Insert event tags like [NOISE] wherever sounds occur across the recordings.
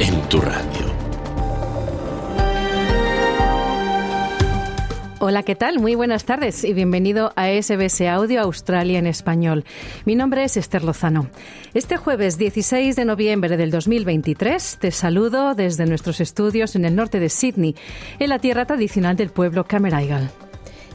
en tu radio. Hola, ¿qué tal? Muy buenas tardes y bienvenido a SBS Audio Australia en español. Mi nombre es Esther Lozano. Este jueves 16 de noviembre del 2023 te saludo desde nuestros estudios en el norte de Sydney, en la tierra tradicional del pueblo Cameraigal.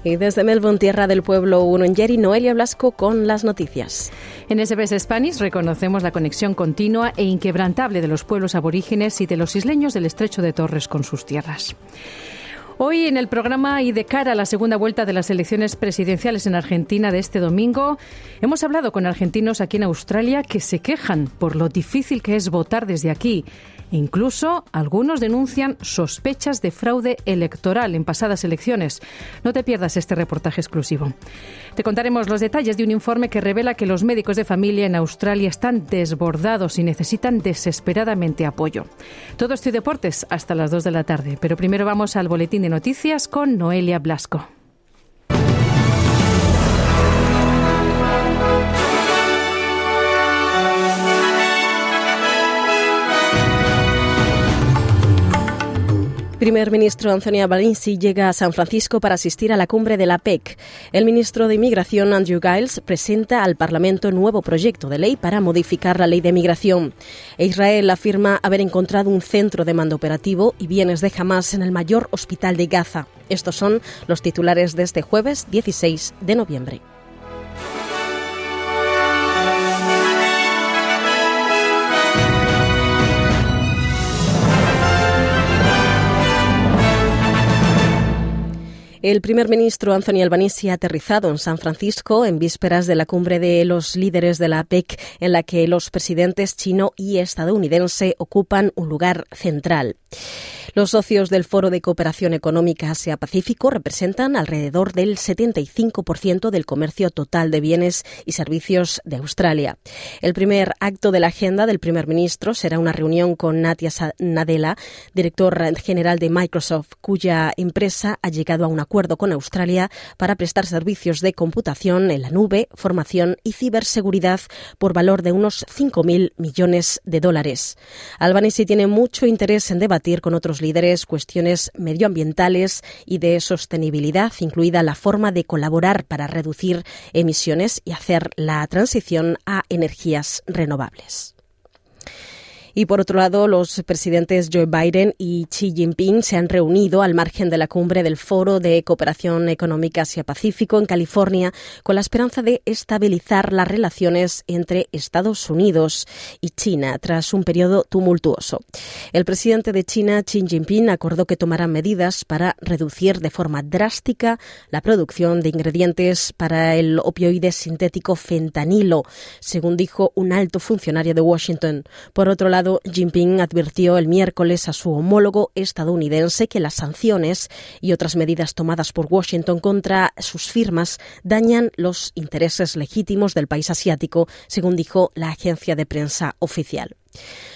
Y desde Melbourne, tierra del pueblo Urungeri, Noelia Blasco con las noticias. En SBS Spanish reconocemos la conexión continua e inquebrantable de los pueblos aborígenes y de los isleños del estrecho de Torres con sus tierras. Hoy en el programa y de cara a la segunda vuelta de las elecciones presidenciales en Argentina de este domingo, hemos hablado con argentinos aquí en Australia que se quejan por lo difícil que es votar desde aquí. Incluso algunos denuncian sospechas de fraude electoral en pasadas elecciones. No te pierdas este reportaje exclusivo. Te contaremos los detalles de un informe que revela que los médicos de familia en Australia están desbordados y necesitan desesperadamente apoyo. Todo esto deportes hasta las 2 de la tarde. Pero primero vamos al boletín de noticias con Noelia Blasco. Primer ministro Anthony Albanese llega a San Francisco para asistir a la cumbre de la PEC. El ministro de Inmigración Andrew Giles presenta al Parlamento nuevo proyecto de ley para modificar la ley de migración. Israel afirma haber encontrado un centro de mando operativo y bienes de Hamas en el mayor hospital de Gaza. Estos son los titulares de este jueves 16 de noviembre. El primer ministro Anthony Albanese ha aterrizado en San Francisco en vísperas de la cumbre de los líderes de la APEC, en la que los presidentes chino y estadounidense ocupan un lugar central. Los socios del Foro de Cooperación Económica Asia-Pacífico representan alrededor del 75% del comercio total de bienes y servicios de Australia. El primer acto de la agenda del primer ministro será una reunión con Natia Nadella, director general de Microsoft, cuya empresa ha llegado a un acuerdo con Australia para prestar servicios de computación en la nube, formación y ciberseguridad por valor de unos 5.000 millones de dólares. Albanese tiene mucho interés en debatir con otros líderes cuestiones medioambientales y de sostenibilidad, incluida la forma de colaborar para reducir emisiones y hacer la transición a energías renovables. Y por otro lado, los presidentes Joe Biden y Xi Jinping se han reunido al margen de la cumbre del Foro de Cooperación Económica Asia-Pacífico en California con la esperanza de estabilizar las relaciones entre Estados Unidos y China tras un periodo tumultuoso. El presidente de China, Xi Jinping, acordó que tomará medidas para reducir de forma drástica la producción de ingredientes para el opioide sintético fentanilo, según dijo un alto funcionario de Washington. Por otro lado, Jinping advirtió el miércoles a su homólogo estadounidense que las sanciones y otras medidas tomadas por Washington contra sus firmas dañan los intereses legítimos del país asiático, según dijo la agencia de prensa oficial.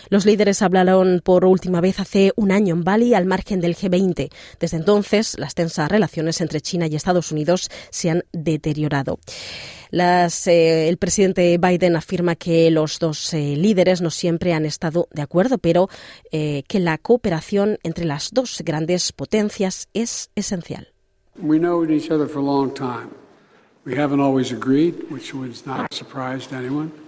Los líderes hablaron por última vez hace un año en Bali al margen del G20. Desde entonces, las tensas relaciones entre China y Estados Unidos se han deteriorado. Eh, el presidente Biden afirma que los dos eh, líderes no siempre han estado de acuerdo, pero eh, que la cooperación entre las dos grandes potencias es esencial. We know each other for a long time. We haven't always agreed, which was not anyone.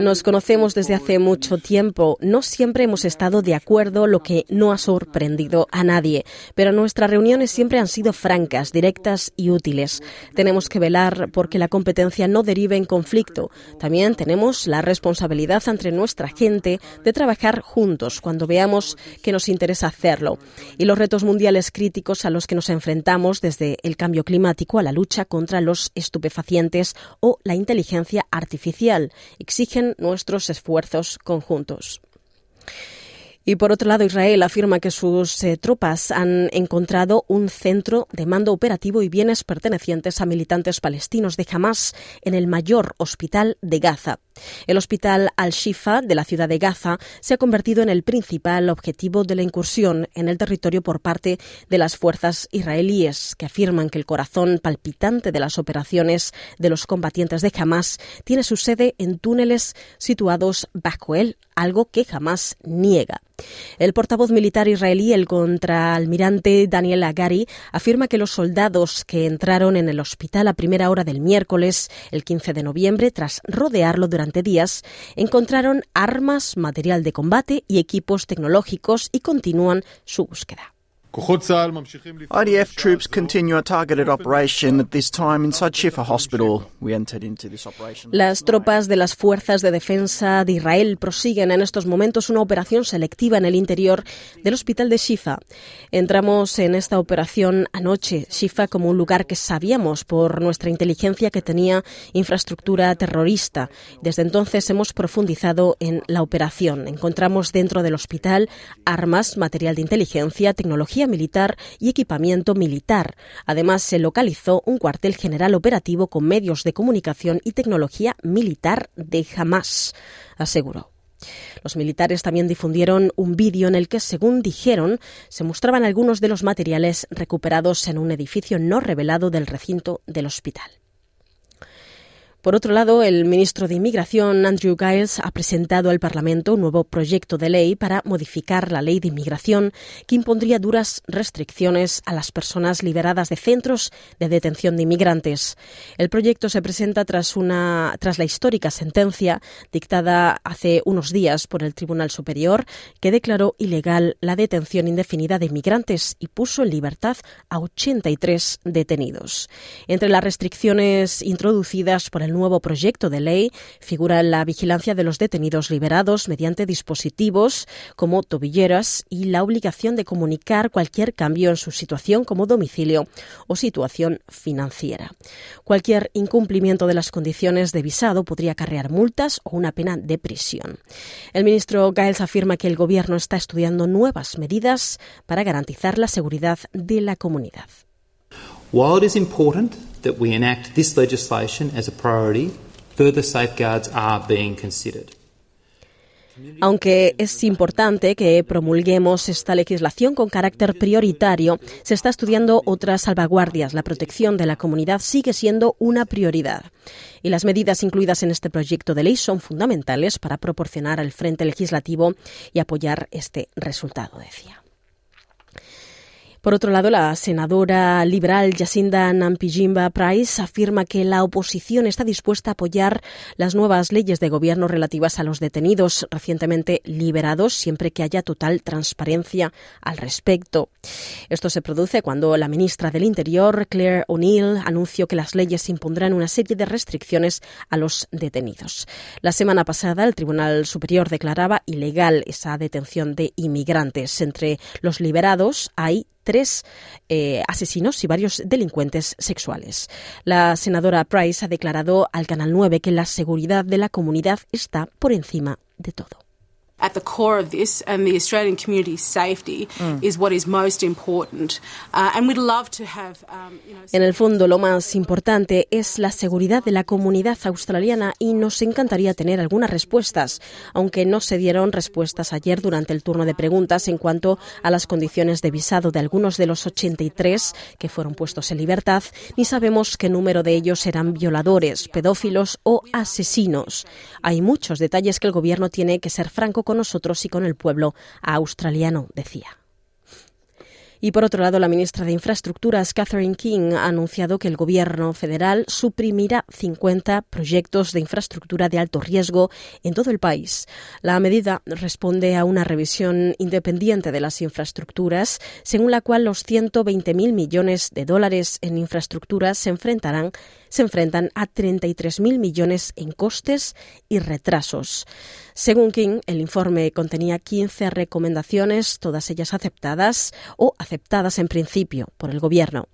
Nos conocemos desde hace mucho tiempo. No siempre hemos estado de acuerdo, lo que no ha sorprendido a nadie. Pero nuestras reuniones siempre han sido francas, directas y útiles. Tenemos que velar porque la competencia no derive en conflicto. También tenemos la responsabilidad entre nuestra gente de trabajar juntos cuando veamos que nos interesa hacerlo. Y los retos mundiales críticos a los que nos enfrentamos, desde el cambio climático a la lucha contra los estupefacientes o la inteligencia artificial exigen nuestros esfuerzos conjuntos. Y por otro lado, Israel afirma que sus eh, tropas han encontrado un centro de mando operativo y bienes pertenecientes a militantes palestinos de Hamas en el mayor hospital de Gaza. El hospital Al-Shifa de la ciudad de Gaza se ha convertido en el principal objetivo de la incursión en el territorio por parte de las fuerzas israelíes, que afirman que el corazón palpitante de las operaciones de los combatientes de Hamas tiene su sede en túneles situados bajo él, algo que jamás niega. El portavoz militar israelí, el contraalmirante Daniel Agari, afirma que los soldados que entraron en el hospital a primera hora del miércoles, el 15 de noviembre, tras rodearlo durante días, encontraron armas, material de combate y equipos tecnológicos y continúan su búsqueda. IDF troops continue a targeted operation at this time inside Shifa Hospital. We entered into this operation. Las tropas de las fuerzas de defensa de Israel prosiguen en estos momentos una operación selectiva en el interior del hospital de Shifa. Entramos en esta operación anoche, Shifa como un lugar que sabíamos por nuestra inteligencia que tenía infraestructura terrorista. Desde entonces hemos profundizado en la operación. Encontramos dentro del hospital armas, material de inteligencia, tecnología militar y equipamiento militar. Además, se localizó un cuartel general operativo con medios de comunicación y tecnología militar de Hamas, aseguró. Los militares también difundieron un vídeo en el que, según dijeron, se mostraban algunos de los materiales recuperados en un edificio no revelado del recinto del hospital. Por otro lado, el ministro de Inmigración, Andrew Giles, ha presentado al Parlamento un nuevo proyecto de ley para modificar la ley de inmigración que impondría duras restricciones a las personas liberadas de centros de detención de inmigrantes. El proyecto se presenta tras, una, tras la histórica sentencia dictada hace unos días por el Tribunal Superior que declaró ilegal la detención indefinida de inmigrantes y puso en libertad a 83 detenidos. Entre las restricciones introducidas por el el nuevo proyecto de ley figura la vigilancia de los detenidos liberados mediante dispositivos como tobilleras y la obligación de comunicar cualquier cambio en su situación como domicilio o situación financiera. Cualquier incumplimiento de las condiciones de visado podría acarrear multas o una pena de prisión. El ministro Giles afirma que el Gobierno está estudiando nuevas medidas para garantizar la seguridad de la comunidad. That we enact this legislation as a priority, further safeguards are being considered. Aunque es importante que promulguemos esta legislación con carácter prioritario, se está estudiando otras salvaguardias. La protección de la comunidad sigue siendo una prioridad. Y las medidas incluidas en este proyecto de ley son fundamentales para proporcionar al Frente Legislativo y apoyar este resultado, decía. Por otro lado, la senadora liberal Jacinda Nampijimba Price afirma que la oposición está dispuesta a apoyar las nuevas leyes de gobierno relativas a los detenidos recientemente liberados siempre que haya total transparencia al respecto. Esto se produce cuando la ministra del Interior, Claire O'Neill, anunció que las leyes impondrán una serie de restricciones a los detenidos. La semana pasada, el Tribunal Superior declaraba ilegal esa detención de inmigrantes. Entre los liberados hay tres eh, asesinos y varios delincuentes sexuales. La senadora Price ha declarado al Canal 9 que la seguridad de la comunidad está por encima de todo. At the core of this and the Australian community's safety mm. is what is most important. Uh, and we'd love to have, um, you know, en el fondo, lo más importante es la seguridad de la comunidad australiana y nos encantaría tener algunas respuestas, aunque no se dieron respuestas ayer durante el turno de preguntas en cuanto a las condiciones de visado de algunos de los 83 que fueron puestos en libertad, ni sabemos qué número de ellos eran violadores, pedófilos o asesinos. Hay muchos detalles que el gobierno tiene que ser franco con nosotros y con el pueblo australiano, decía. Y por otro lado, la ministra de Infraestructuras, Catherine King, ha anunciado que el Gobierno federal suprimirá 50 proyectos de infraestructura de alto riesgo en todo el país. La medida responde a una revisión independiente de las infraestructuras, según la cual los 120.000 millones de dólares en infraestructuras se enfrentarán se enfrentan a 33.000 millones en costes y retrasos. Según King, el informe contenía 15 recomendaciones, todas ellas aceptadas o aceptadas en principio por el Gobierno.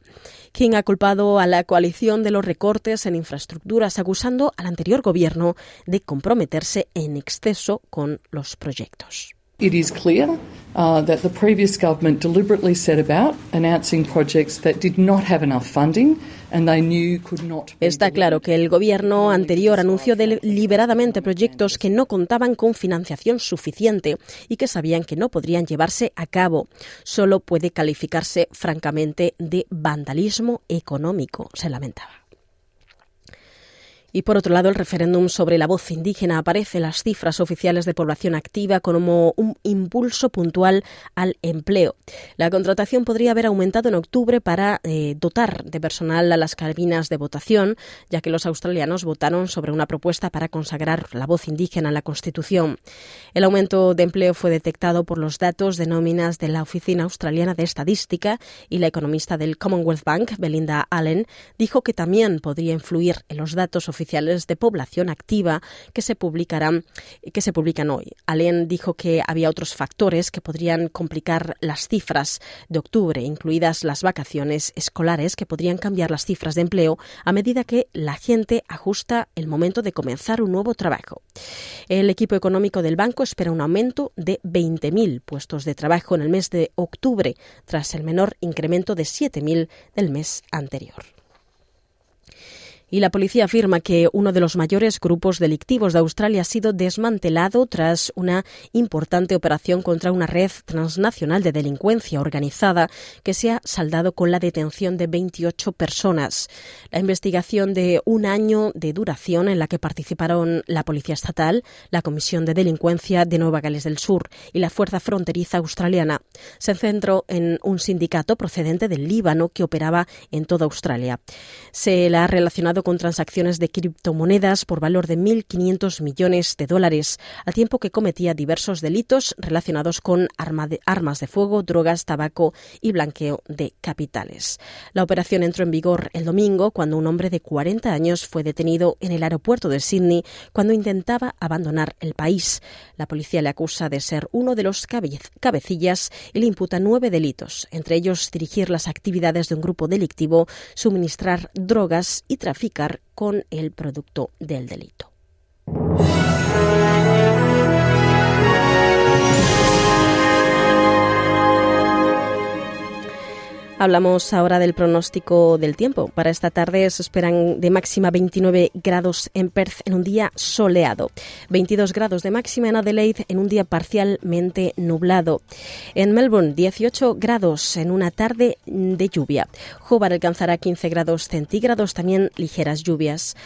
King ha culpado a la coalición de los recortes en infraestructuras, acusando al anterior Gobierno de comprometerse en exceso con los proyectos. It is clear uh, that the previous government deliberately set about announcing projects that did not have enough funding Está claro que el gobierno anterior anunció deliberadamente proyectos que no contaban con financiación suficiente y que sabían que no podrían llevarse a cabo. Solo puede calificarse francamente de vandalismo económico, se lamentaba. Y por otro lado, el referéndum sobre la voz indígena aparece en las cifras oficiales de población activa como un impulso puntual al empleo. La contratación podría haber aumentado en octubre para eh, dotar de personal a las cabinas de votación, ya que los australianos votaron sobre una propuesta para consagrar la voz indígena en la Constitución. El aumento de empleo fue detectado por los datos de nóminas de la Oficina Australiana de Estadística y la economista del Commonwealth Bank, Belinda Allen, dijo que también podría influir en los datos oficiales de población activa que se publicarán que se publican hoy. Allen dijo que había otros factores que podrían complicar las cifras de octubre, incluidas las vacaciones escolares que podrían cambiar las cifras de empleo a medida que la gente ajusta el momento de comenzar un nuevo trabajo. El equipo económico del banco espera un aumento de 20.000 puestos de trabajo en el mes de octubre, tras el menor incremento de 7.000 del mes anterior. Y la policía afirma que uno de los mayores grupos delictivos de Australia ha sido desmantelado tras una importante operación contra una red transnacional de delincuencia organizada que se ha saldado con la detención de 28 personas. La investigación de un año de duración en la que participaron la Policía Estatal, la Comisión de Delincuencia de Nueva Gales del Sur y la Fuerza Fronteriza Australiana se centró en un sindicato procedente del Líbano que operaba en toda Australia. Se la ha relacionado con transacciones de criptomonedas por valor de 1.500 millones de dólares, al tiempo que cometía diversos delitos relacionados con armas de fuego, drogas, tabaco y blanqueo de capitales. La operación entró en vigor el domingo cuando un hombre de 40 años fue detenido en el aeropuerto de Sydney cuando intentaba abandonar el país. La policía le acusa de ser uno de los cabecillas y le imputa nueve delitos, entre ellos dirigir las actividades de un grupo delictivo, suministrar drogas y con el producto del delito. Hablamos ahora del pronóstico del tiempo. Para esta tarde se esperan de máxima 29 grados en Perth en un día soleado, 22 grados de máxima en Adelaide en un día parcialmente nublado. En Melbourne 18 grados en una tarde de lluvia. Hobart alcanzará 15 grados centígrados, también ligeras lluvias.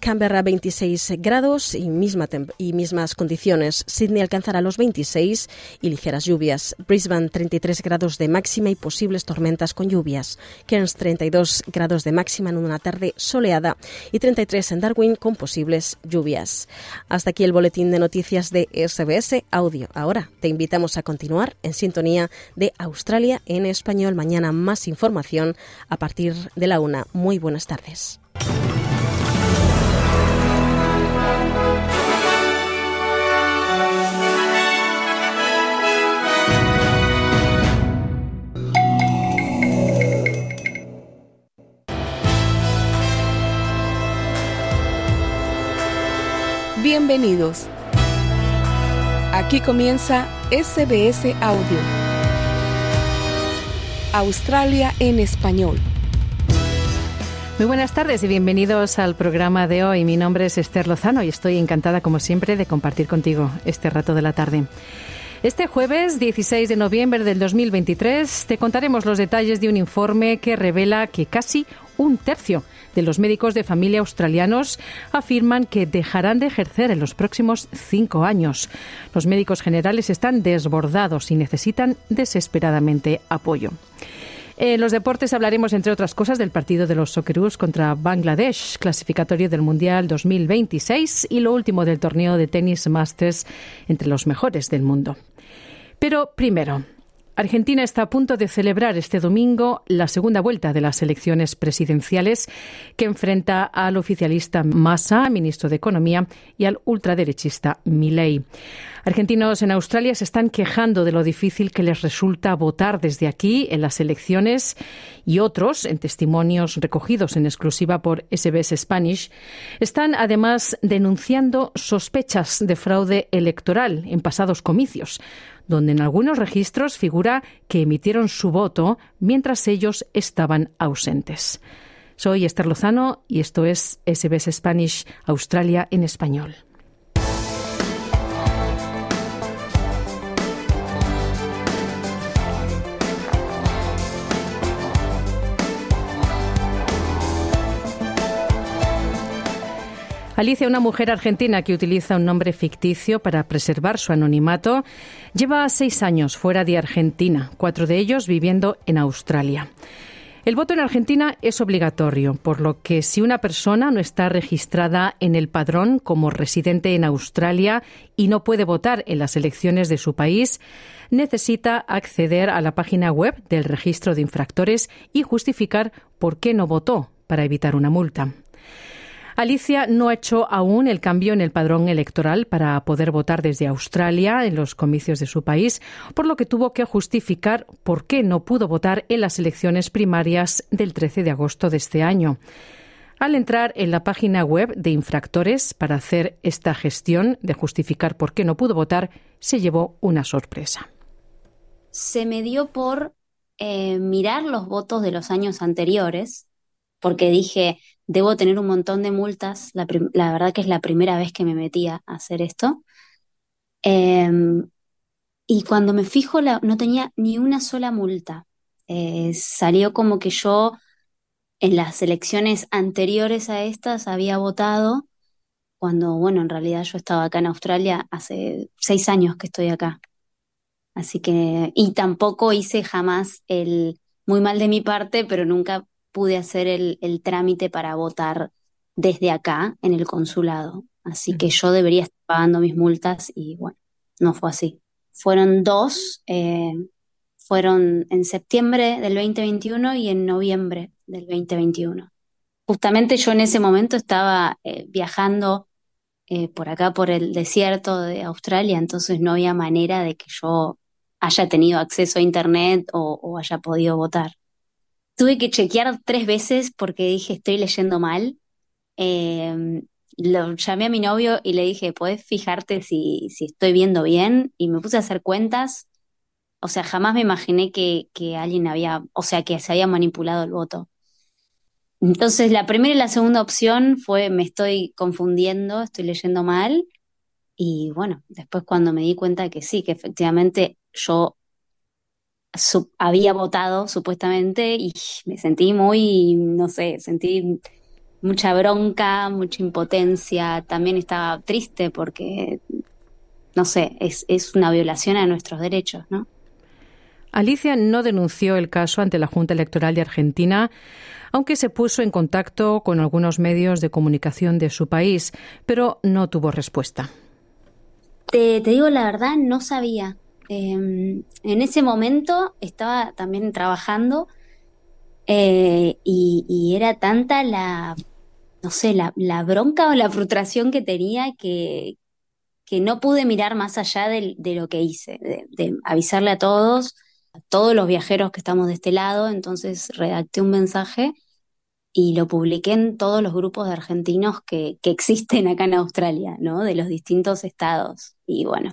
Canberra 26 grados y, misma y mismas condiciones. Sydney alcanzará los 26 y ligeras lluvias. Brisbane 33 grados de máxima y posibles tormentas con lluvias. Cairns 32 grados de máxima en una tarde soleada y 33 en Darwin con posibles lluvias. Hasta aquí el boletín de noticias de SBS Audio. Ahora te invitamos a continuar en sintonía de Australia en español. Mañana más información a partir de la una. Muy buenas tardes. Bienvenidos. Aquí comienza SBS Audio. Australia en español. Muy buenas tardes y bienvenidos al programa de hoy. Mi nombre es Esther Lozano y estoy encantada, como siempre, de compartir contigo este rato de la tarde. Este jueves 16 de noviembre del 2023 te contaremos los detalles de un informe que revela que casi un tercio de los médicos de familia australianos afirman que dejarán de ejercer en los próximos cinco años. Los médicos generales están desbordados y necesitan desesperadamente apoyo. En los deportes hablaremos, entre otras cosas, del partido de los Socceroos contra Bangladesh, clasificatorio del Mundial 2026 y lo último del torneo de tenis Masters entre los mejores del mundo. Pero primero, Argentina está a punto de celebrar este domingo la segunda vuelta de las elecciones presidenciales que enfrenta al oficialista Massa, ministro de Economía, y al ultraderechista Milei. Argentinos en Australia se están quejando de lo difícil que les resulta votar desde aquí en las elecciones y otros, en testimonios recogidos en exclusiva por SBS Spanish, están además denunciando sospechas de fraude electoral en pasados comicios donde en algunos registros figura que emitieron su voto mientras ellos estaban ausentes. Soy Esther Lozano y esto es SBS Spanish Australia en español. Alicia, una mujer argentina que utiliza un nombre ficticio para preservar su anonimato, lleva seis años fuera de Argentina, cuatro de ellos viviendo en Australia. El voto en Argentina es obligatorio, por lo que si una persona no está registrada en el padrón como residente en Australia y no puede votar en las elecciones de su país, necesita acceder a la página web del registro de infractores y justificar por qué no votó para evitar una multa. Alicia no ha hecho aún el cambio en el padrón electoral para poder votar desde Australia en los comicios de su país, por lo que tuvo que justificar por qué no pudo votar en las elecciones primarias del 13 de agosto de este año. Al entrar en la página web de infractores para hacer esta gestión de justificar por qué no pudo votar, se llevó una sorpresa. Se me dio por eh, mirar los votos de los años anteriores, porque dije, debo tener un montón de multas. La, verdad que es la primera vez que me metía a hacer esto. Em, y cuando me fijo, no tenía ni una sola multa. Eh, salió como que yo en las elecciones anteriores a estas había votado, cuando, bueno, en realidad yo estaba acá en Australia hace seis años que estoy acá. Así que, y tampoco hice jamás el muy mal de mi parte, pero nunca pude hacer el, trámite para votar desde acá en el consulado. Así que yo debería estar pagando mis multas y bueno, no fue así. Fueron dos, eh, fueron en septiembre del 2021 y en noviembre del 2021. Justamente yo en ese momento estaba eh, viajando eh, por acá, por el desierto de Australia, entonces no había manera de que yo haya tenido acceso a Internet o haya podido votar tuve que chequear tres veces porque dije estoy leyendo mal. Em, lo llamé a mi novio y le dije, ¿puedes fijarte si, si estoy viendo bien? Y me puse a hacer cuentas. O sea, jamás me imaginé que, que alguien había, o sea, que se había manipulado el voto. Entonces, la primera y la segunda opción fue, me estoy confundiendo, estoy leyendo mal. Y bueno, después cuando me di cuenta que sí, que efectivamente yo había votado supuestamente y me sentí muy, no sé, sentí mucha bronca, mucha impotencia, también estaba triste porque, no sé, es, es una violación a nuestros derechos, ¿no? Alicia no denunció el caso ante la Junta Electoral de Argentina, aunque se puso en contacto con algunos medios de comunicación de su país, pero no tuvo respuesta. Te, te digo la verdad, no sabía. Em, en ese momento estaba también trabajando eh, y, era tanta la, no sé, la, bronca o la frustración que tenía que, que no pude mirar más allá de, lo que hice, de, avisarle a todos, a todos los viajeros que estamos de este lado, entonces redacté un mensaje y lo publiqué en todos los grupos de argentinos que, que existen acá en Australia, ¿no? De los distintos estados. Y bueno,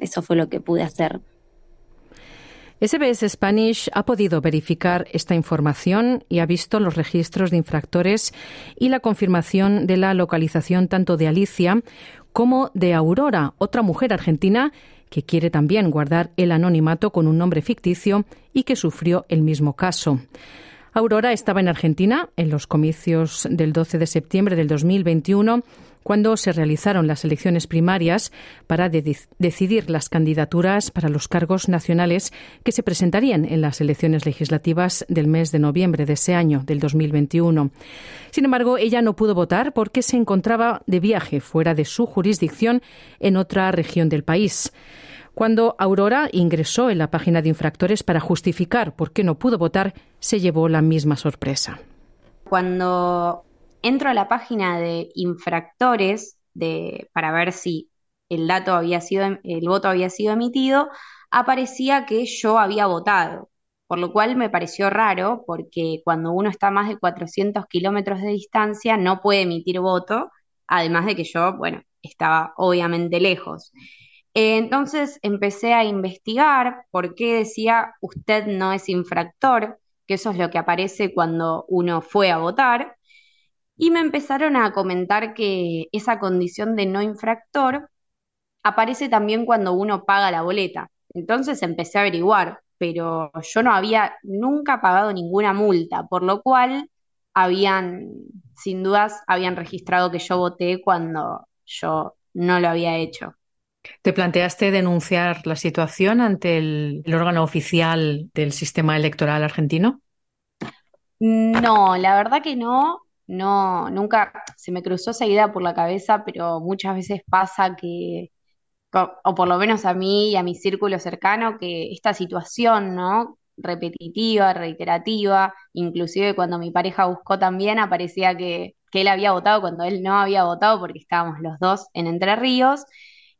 eso fue lo que pude hacer. SBS Spanish ha podido verificar esta información y ha visto los registros de infractores y la confirmación de la localización tanto de Alicia como de Aurora, otra mujer argentina que quiere también guardar el anonimato con un nombre ficticio y que sufrió el mismo caso. Aurora estaba en Argentina en los comicios del 12 de septiembre del 2021 cuando se realizaron las elecciones primarias para decidir las candidaturas para los cargos nacionales que se presentarían en las elecciones legislativas del mes de noviembre de ese año, del 2021. Sin embargo, ella no pudo votar porque se encontraba de viaje fuera de su jurisdicción en otra región del país. Cuando Aurora ingresó en la página de infractores para justificar por qué no pudo votar, se llevó la misma sorpresa. Cuando entro a la página de infractores para ver si el dato había sido, el voto había sido emitido, aparecía que yo había votado, por lo cual me pareció raro porque cuando uno está a más de 400 kilómetros de distancia no puede emitir voto, además de que yo, bueno, estaba obviamente lejos. entonces empecé a investigar por qué decía usted no es infractor, que eso es lo que aparece cuando uno fue a votar, y me empezaron a comentar que esa condición de no infractor aparece también cuando uno paga la boleta. Entonces empecé a averiguar, pero yo no había nunca pagado ninguna multa, por lo cual habían, sin dudas, habían registrado que yo voté cuando yo no lo había hecho. ¿Te planteaste denunciar la situación ante el, el órgano oficial del sistema electoral argentino? No, la verdad que no. No, nunca se me cruzó esa idea por la cabeza, pero muchas veces pasa que o por lo menos a mí y a mi círculo cercano, que esta situación, ¿no? repetitiva, reiterativa, inclusive cuando mi pareja buscó también, aparecía que, que él había votado cuando él no había votado porque estábamos los dos en Entre Ríos,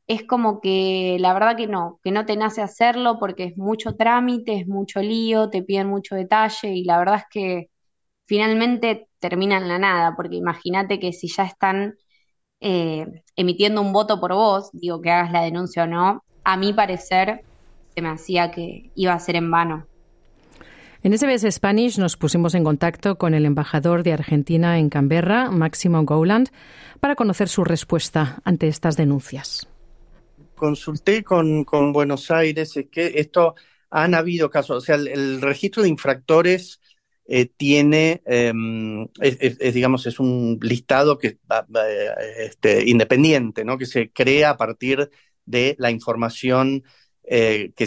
es como que la verdad que no, que no te nace hacerlo porque es mucho trámite, es mucho lío, te piden mucho detalle y la verdad es que finalmente termina en la nada, porque imagínate que si ya están eh, emitiendo un voto por vos, digo que hagas la denuncia o no, a mi parecer se me hacía que iba a ser en vano. En SBS Spanish nos pusimos en contacto con el embajador de Argentina en Canberra, Máximo Gowland, para conocer su respuesta ante estas denuncias. Consulté con, Buenos Aires, es que esto han habido casos, o sea, el registro de infractores eh, tiene, em, digamos, es un listado que este, independiente, ¿no? Que se crea a partir de la información eh, que,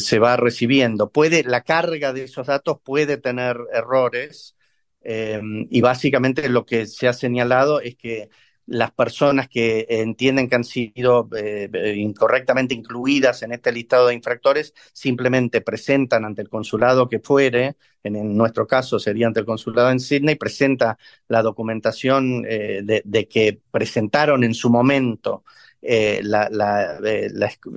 se va recibiendo. Puede, la carga de esos datos puede tener errores em, y básicamente lo que se ha señalado es que las personas que entienden que han sido eh, eh, incorrectamente incluidas en este listado de infractores simplemente presentan ante el consulado que fuere, en, nuestro caso sería ante el consulado en Sydney, presenta la documentación eh, de, que presentaron en su momento la,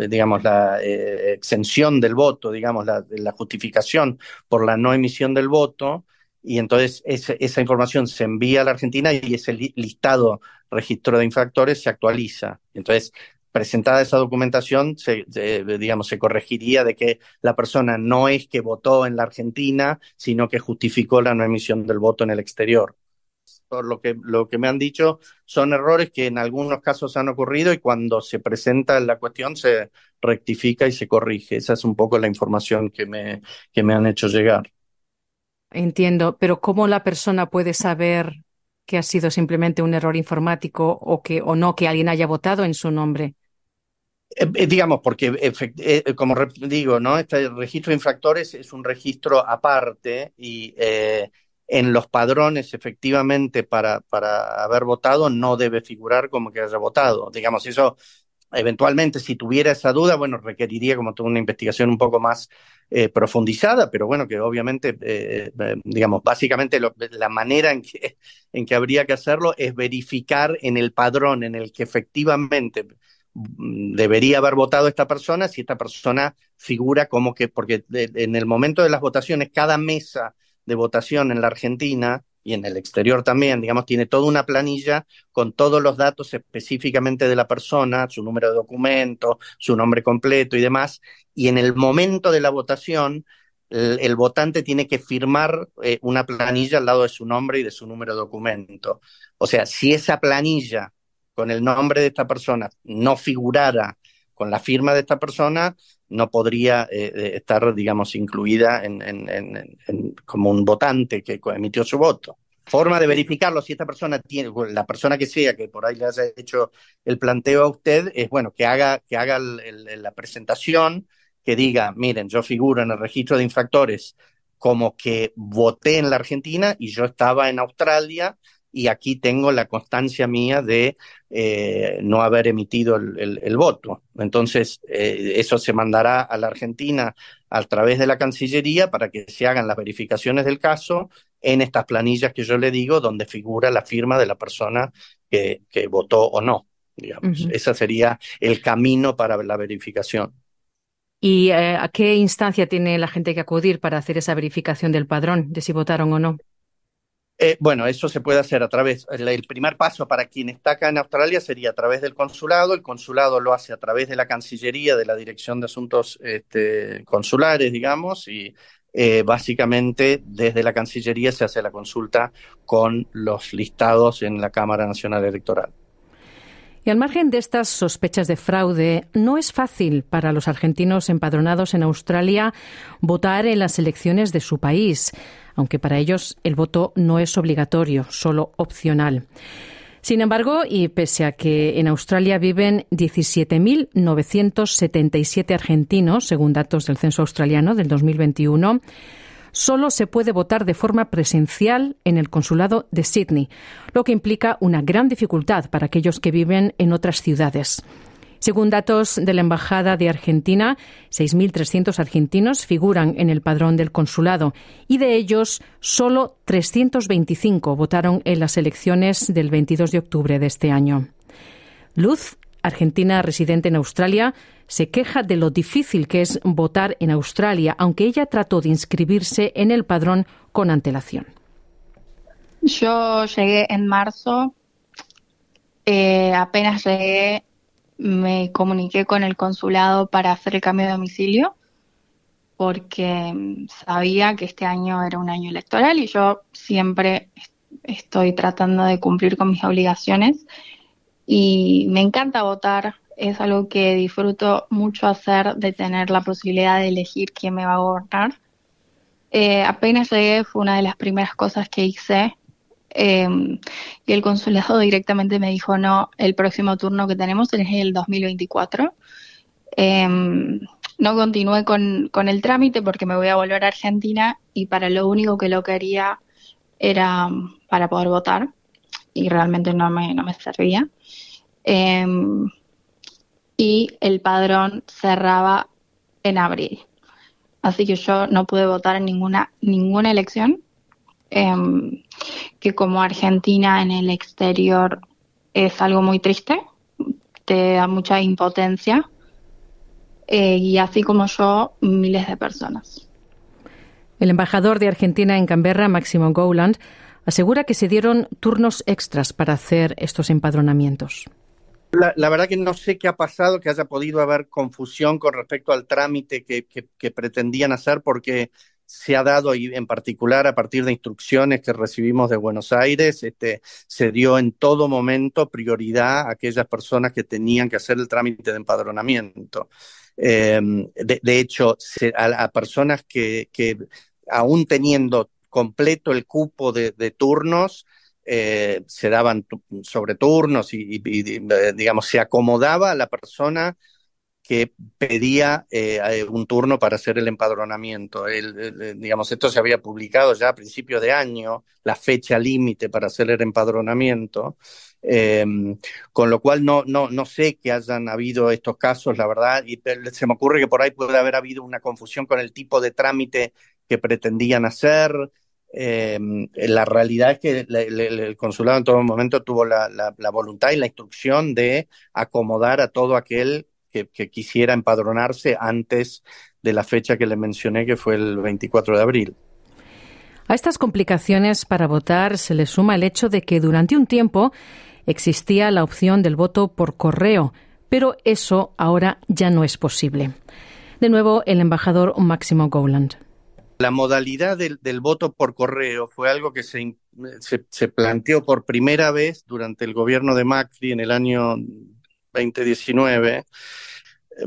digamos, la exención del voto, digamos, la, la justificación por la no emisión del voto, y entonces esa información se envía a la Argentina y ese listado registro de infractores se actualiza. Entonces, presentada esa documentación, se, digamos, se corregiría de que la persona no es que votó en la Argentina, sino que justificó la no emisión del voto en el exterior. Por lo que, lo que me han dicho son errores que en algunos casos han ocurrido y cuando se presenta la cuestión se rectifica y se corrige. Esa es un poco la información que me, que me han hecho llegar. Entiendo, pero ¿cómo la persona puede saber que ha sido simplemente un error informático o que o no que alguien haya votado en su nombre? Eh, eh, digamos, porque eh, como digo, ¿no? Este registro de infractores es un registro aparte y en los padrones, efectivamente, para, para haber votado, no debe figurar como que haya votado. Digamos, eso eventualmente, si tuviera esa duda, bueno, requeriría como toda una investigación un poco más eh, profundizada, pero bueno, que obviamente, eh, eh, digamos, básicamente la manera en que, en que habría que hacerlo es verificar en el padrón en el que efectivamente mm, debería haber votado esta persona, si esta persona figura como que, porque en el momento de las votaciones, cada mesa de votación en la Argentina y en el exterior también, digamos, tiene toda una planilla con todos los datos específicamente de la persona, su número de documento, su nombre completo y demás, y en el momento de la votación, el, votante tiene que firmar eh, una planilla al lado de su nombre y de su número de documento. O sea, si esa planilla con el nombre de esta persona no figurara con la firma de esta persona, no podría eh, eh, estar, digamos, incluida en, como un votante que emitió su voto. Forma de verificarlo, si esta persona tiene, la persona que sea que por ahí le haya hecho el planteo a usted, es bueno que haga, que haga la presentación, que diga, miren, yo figuro en el registro de infractores como que voté en la Argentina y yo estaba en Australia y aquí tengo la constancia mía de eh, no haber emitido el, voto. Entonces, eh, eso se mandará a la Argentina a través de la Cancillería para que se hagan las verificaciones del caso en estas planillas que yo le digo, donde figura la firma de la persona que, votó o no. Digamos. Ese sería el camino para la verificación. ¿Y eh, a qué instancia tiene la gente que acudir para hacer esa verificación del padrón, de si votaron o no? Eh, bueno, eso se puede hacer a través, el, primer paso para quien está acá en Australia sería a través del consulado, el consulado lo hace a través de la Cancillería, de la Dirección de Asuntos este, Consulares, digamos, y eh, básicamente desde la Cancillería se hace la consulta con los listados en la Cámara Nacional Electoral. Y al margen de estas sospechas de fraude, no es fácil para los argentinos empadronados en Australia votar en las elecciones de su país, aunque para ellos el voto no es obligatorio, solo opcional. Sin embargo, y pese a que en Australia viven 17.977 argentinos, según datos del censo australiano del 2021, solo se puede votar de forma presencial en el consulado de Sydney, lo que implica una gran dificultad para aquellos que viven en otras ciudades. Según datos de la Embajada de Argentina, 6.300 argentinos figuran en el padrón del consulado y de ellos solo 325 votaron en las elecciones del 22 de octubre de este año. Luz, argentina residente en Australia, se queja de lo difícil que es votar en Australia, aunque ella trató de inscribirse en el padrón con antelación. Yo llegué en marzo, eh, apenas llegué me comuniqué con el consulado para hacer el cambio de domicilio porque mm, sabía que este año era un año electoral y yo siempre estoy tratando de cumplir con mis obligaciones y me encanta votar, es algo que disfruto mucho hacer, de tener la posibilidad de elegir quién me va a gobernar. Eh, apenas llegué, fue una de las primeras cosas que hice Em, y el consulado [LAUGHS] directamente me dijo, no, el próximo turno que tenemos es el 2024. Em, no continué con, con, el trámite porque me voy a volver a Argentina y para lo único que lo quería era para poder votar y realmente no me, no me servía. Em, y el padrón cerraba en abril. Así que yo no pude votar en ninguna, ninguna elección Em, que como Argentina en el exterior es algo muy triste, te da mucha impotencia, eh, y así como yo, miles de personas. El embajador de Argentina en Canberra, Máximo Gowland, asegura que se dieron turnos extras para hacer estos empadronamientos. La, verdad que no sé qué ha pasado, que haya podido haber confusión con respecto al trámite que pretendían hacer, porque se ha dado, en particular a partir de instrucciones que recibimos de Buenos Aires, este, se dio en todo momento prioridad a aquellas personas que tenían que hacer el trámite de empadronamiento. Em, de, hecho, a, personas que, que, aún teniendo completo el cupo de, turnos, eh, se daban sobre turnos y, digamos, se acomodaba a la persona que pedía eh, un turno para hacer el empadronamiento. Digamos, esto se había publicado ya a principios de año, la fecha límite para hacer el empadronamiento, em, con lo cual no, no, no sé que hayan habido estos casos, la verdad, y se me ocurre que por ahí puede haber habido una confusión con el tipo de trámite que pretendían hacer. Em, la realidad es que el, consulado en todo momento tuvo la, voluntad y la instrucción de acomodar a todo aquel que, quisiera empadronarse antes de la fecha que le mencioné, que fue el 24 de abril. A estas complicaciones para votar se le suma el hecho de que durante un tiempo existía la opción del voto por correo, pero eso ahora ya no es posible. De nuevo, el embajador Máximo Gowland. La modalidad del, voto por correo fue algo que se, se, planteó por primera vez durante el gobierno de Macri en el año 2019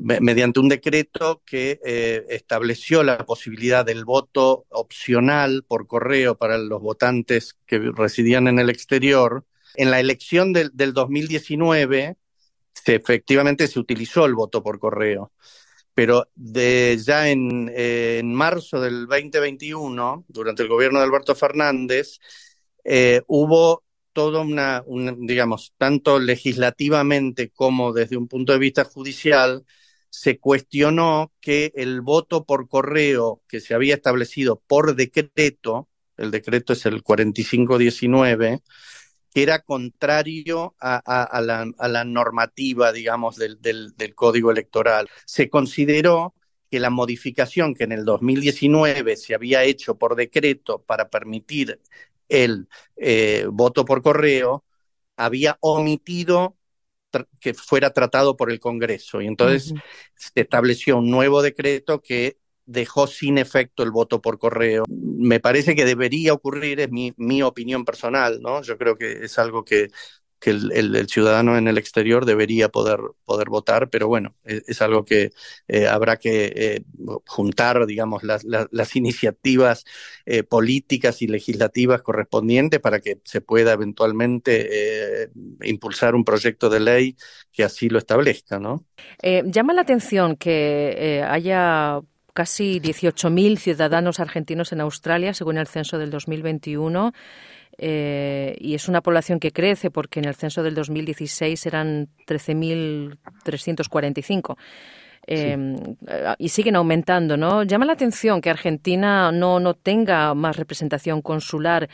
mediante un decreto que eh, estableció la posibilidad del voto opcional por correo para los votantes que residían en el exterior. En la elección del, 2019, se, efectivamente se utilizó el voto por correo, pero ya en, en marzo del 2021, durante el gobierno de Alberto Fernández, eh, hubo toda una, digamos, tanto legislativamente como desde un punto de vista judicial, se cuestionó que el voto por correo que se había establecido por decreto, el decreto es el 4519, que era contrario a, la, normativa, digamos, del, del, código electoral. Se consideró que la modificación que en el 2019 se había hecho por decreto para permitir el eh, voto por correo había omitido que fuera tratado por el Congreso. Y entonces se estableció un nuevo decreto que dejó sin efecto el voto por correo. Me parece que debería ocurrir, es mi, mi opinión personal, ¿no? Yo creo que es algo que que el, ciudadano en el exterior debería poder, poder votar, pero bueno, e, es, algo que eh, habrá que eh, juntar, digamos, las, las, iniciativas eh, políticas y legislativas correspondientes para que se pueda eventualmente impulsar un proyecto de ley que así lo establezca, ¿no? llama la atención que haya casi 18.000 ciudadanos argentinos en Australia, según el censo del 2021. Eh, y es una población que crece porque en el censo del 2016 eran 13.345. Eh, y siguen aumentando, ¿no? Llama la atención que Argentina no, no tenga más representación consular.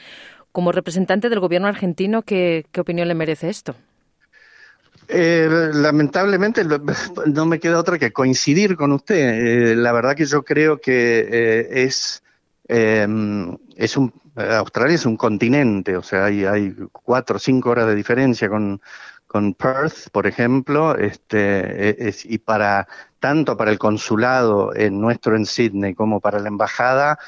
Como representante del gobierno argentino, ¿qué, qué opinión le merece esto? Eh, lamentablemente [LAUGHS] no me queda otra que coincidir con usted. la verdad que yo creo que es, es un Australia es un continente, o sea, hay, hay cuatro o cinco horas de diferencia con, con Perth, por ejemplo, este, e, es, y para tanto para el consulado en nuestro en Sydney como para la embajada,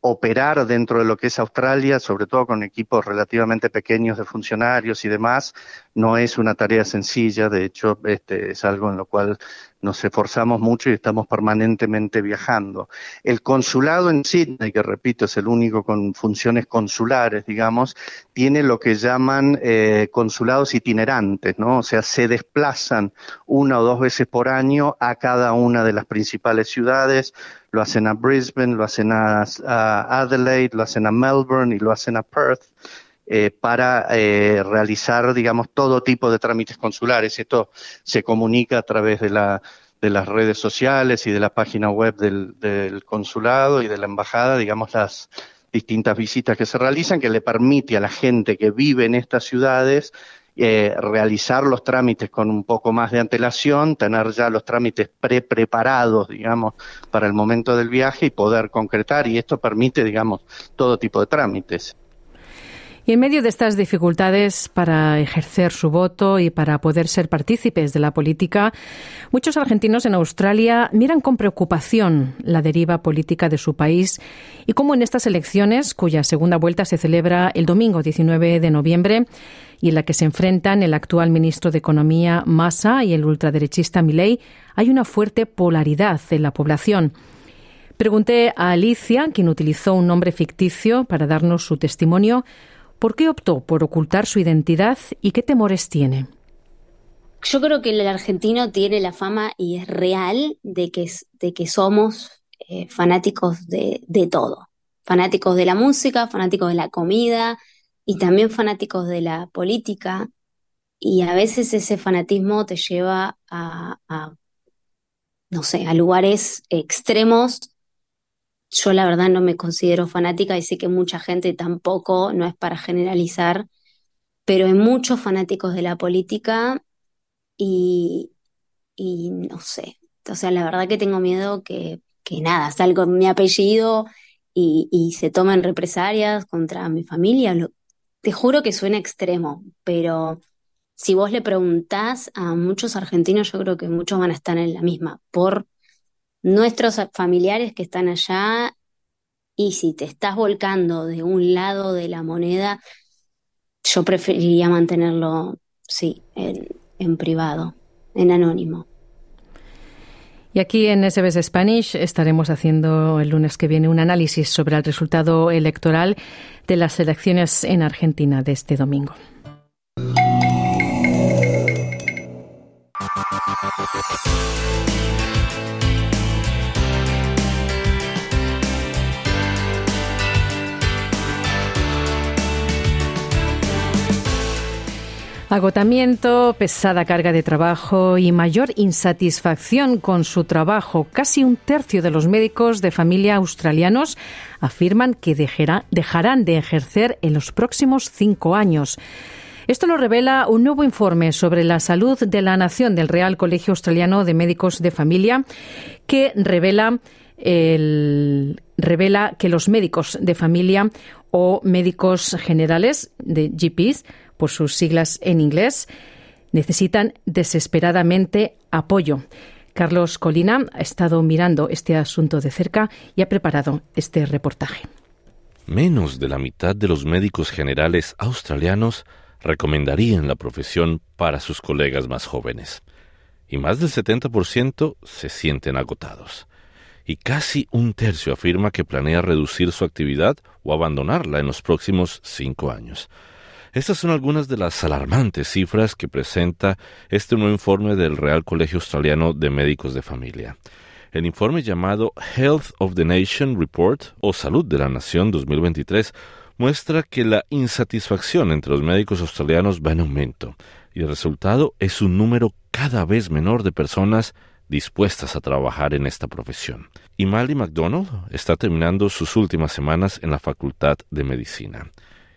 operar dentro de lo que es Australia, sobre todo con equipos relativamente pequeños de funcionarios y demás, no es una tarea sencilla, de hecho, este es algo en lo cual nos esforzamos mucho y estamos permanentemente viajando. El consulado en Sydney, que repito es el único con funciones consulares, digamos, tiene lo que llaman eh, consulados itinerantes, ¿no? O sea, se desplazan una o dos veces por año a cada una de las principales ciudades, lo hacen a Brisbane, lo hacen a, Adelaide, lo hacen a Melbourne y lo hacen a Perth. Eh, para eh, realizar, digamos, todo tipo de trámites consulares. Esto se comunica a través de, la, de las redes sociales y de la página web del, del consulado y de la embajada, digamos, las distintas visitas que se realizan, que le permite a la gente que vive en estas ciudades eh, realizar los trámites con un poco más de antelación, tener ya los trámites pre-preparados, digamos, para el momento del viaje y poder concretar, y esto permite, digamos, todo tipo de trámites. Y en medio de estas dificultades para ejercer su voto y para poder ser partícipes de la política, muchos argentinos en Australia miran con preocupación la deriva política de su país y cómo en estas elecciones, cuya segunda vuelta se celebra el domingo 19 de noviembre, y en la que se enfrentan el actual ministro de Economía Massa y el ultraderechista Milei, hay una fuerte polaridad en la población. Pregunté a Alicia, quien utilizó un nombre ficticio para darnos su testimonio, ¿Por qué optó por ocultar su identidad y qué temores tiene? Yo creo que el argentino tiene la fama y es real de que, somos eh, fanáticos de, todo. Fanáticos de la música, fanáticos de la comida y también fanáticos de la política. Y a veces ese fanatismo te lleva a no sé, a lugares extremos yo la verdad no me considero fanática y sé que mucha gente tampoco, no es para generalizar, pero hay muchos fanáticos de la política y, y no sé, o sea, la verdad que tengo miedo que, que nada, salgo mi apellido y, y, se tomen represalias contra mi familia. te juro que suena extremo, pero si vos le preguntás a muchos argentinos, yo creo que muchos van a estar en la misma, por nuestros familiares que están allá y si te estás volcando de un lado de la moneda, yo preferiría mantenerlo, sí, en, en privado, en anónimo. Y aquí en SBS Spanish estaremos haciendo el lunes que viene un análisis sobre el resultado electoral de las elecciones en Argentina de este domingo. Agotamiento, pesada carga de trabajo y mayor insatisfacción con su trabajo. Casi un tercio de los médicos de familia australianos afirman que dejarán de ejercer en los próximos cinco años. Esto lo revela un nuevo informe sobre la salud de la nación del Real Colegio Australiano de Médicos de Familia que revela que los médicos de familia o médicos generales de GPs por sus siglas en inglés, necesitan desesperadamente apoyo. Carlos Colina ha estado mirando este asunto de cerca y ha preparado este reportaje. Menos de la mitad de los médicos generales australianos recomendarían la profesión para sus colegas más jóvenes. Y más del 70% se sienten agotados. Y casi un tercio afirma que planea reducir su actividad o abandonarla en los próximos cinco años. Estas son algunas de las alarmantes cifras que presenta este nuevo informe del Real Colegio Australiano de Médicos de Familia. El informe llamado Health of the Nation Report o Salud de la Nación 2023 muestra que la insatisfacción entre los médicos australianos va en aumento y el resultado es un número cada vez menor de personas dispuestas a trabajar en esta profesión. Y Mally McDonald está terminando sus últimas semanas en la Facultad de Medicina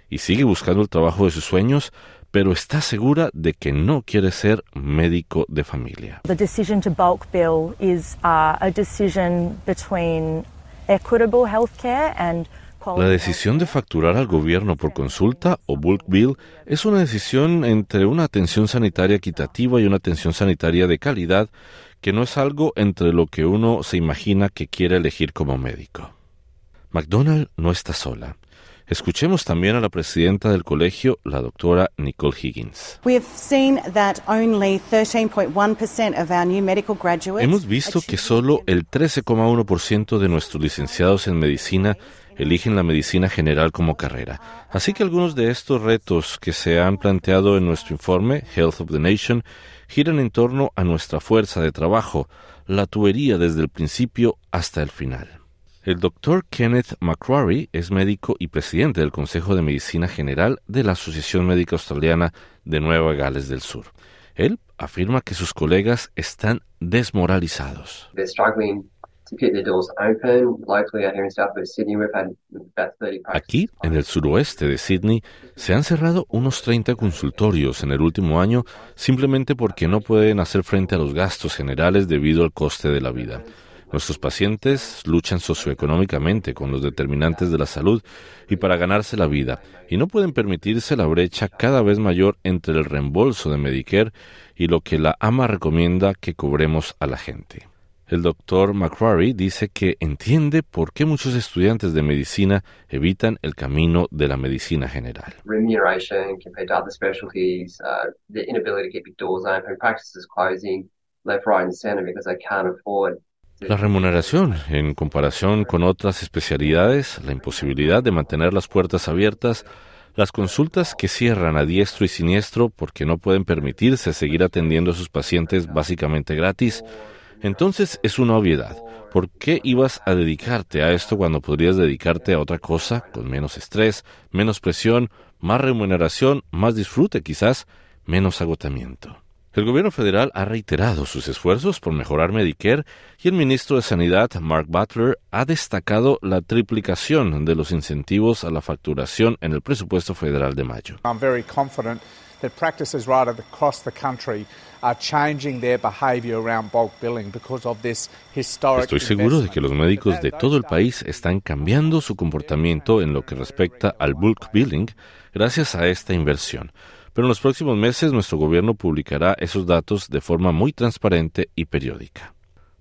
y sigue buscando el trabajo de sus sueños, pero está segura de que no quiere ser médico de familia. The decision to bulk bill is uh, a decision between equitable healthcare and la decisión de facturar al gobierno por consulta o bulk bill es una decisión entre una atención sanitaria equitativa y una atención sanitaria de calidad que no es algo entre lo que uno se imagina que quiere elegir como médico. McDonald no está sola. Escuchemos también a la presidenta del colegio, la doctora Nicole Higgins. Hemos visto que solo el 13,1% de nuestros licenciados en medicina eligen la medicina general como carrera. Así que algunos de estos retos que se han planteado en nuestro informe, Health of the Nation, giran en torno a nuestra fuerza de trabajo, la tubería desde el principio hasta el final. El doctor Kenneth McCrory es médico y presidente del Consejo de Medicina General de la Asociación Médica Australiana de Nueva Gales del Sur. Él afirma que sus colegas están desmoralizados. Aquí, en el suroeste de Sydney, se han cerrado unos 30 consultorios en el último año simplemente porque no pueden hacer frente a los gastos generales debido al coste de la vida. Nuestros pacientes luchan socioeconómicamente con los determinantes de la salud y para ganarse la vida, y no pueden permitirse la brecha cada vez mayor entre el reembolso de Medicare y lo que la AMA recomienda que cobremos a la gente. El doctor McCrory dice que entiende por qué muchos estudiantes de medicina evitan el camino de la medicina general. Uh, left, right, and center because they can't afford la remuneración, en comparación con otras especialidades, la imposibilidad de mantener las puertas abiertas, las consultas que cierran a diestro y siniestro porque no pueden permitirse seguir atendiendo a sus pacientes básicamente gratis, entonces es una obviedad. ¿Por qué ibas a dedicarte a esto cuando podrías dedicarte a otra cosa con menos estrés, menos presión, más remuneración, más disfrute quizás, menos agotamiento? El gobierno federal ha reiterado sus esfuerzos por mejorar Medicare y el ministro de Sanidad, Mark Butler, ha destacado la triplicación de los incentivos a la facturación en el presupuesto federal de mayo. Estoy seguro de que los médicos de todo el país están cambiando su comportamiento en lo que respecta al bulk billing gracias a esta inversión pero en los próximos meses nuestro gobierno publicará esos datos de forma muy transparente y periódica.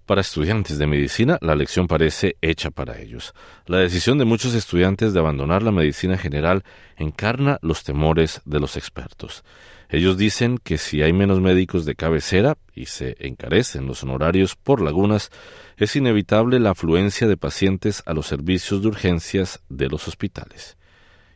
Para estudiantes de medicina, la lección parece hecha para ellos. La decisión de muchos estudiantes de abandonar la medicina general encarna los temores de los expertos. Ellos dicen que si hay menos médicos de cabecera y se encarecen los honorarios por lagunas, es inevitable la afluencia de pacientes a los servicios de urgencias de los hospitales.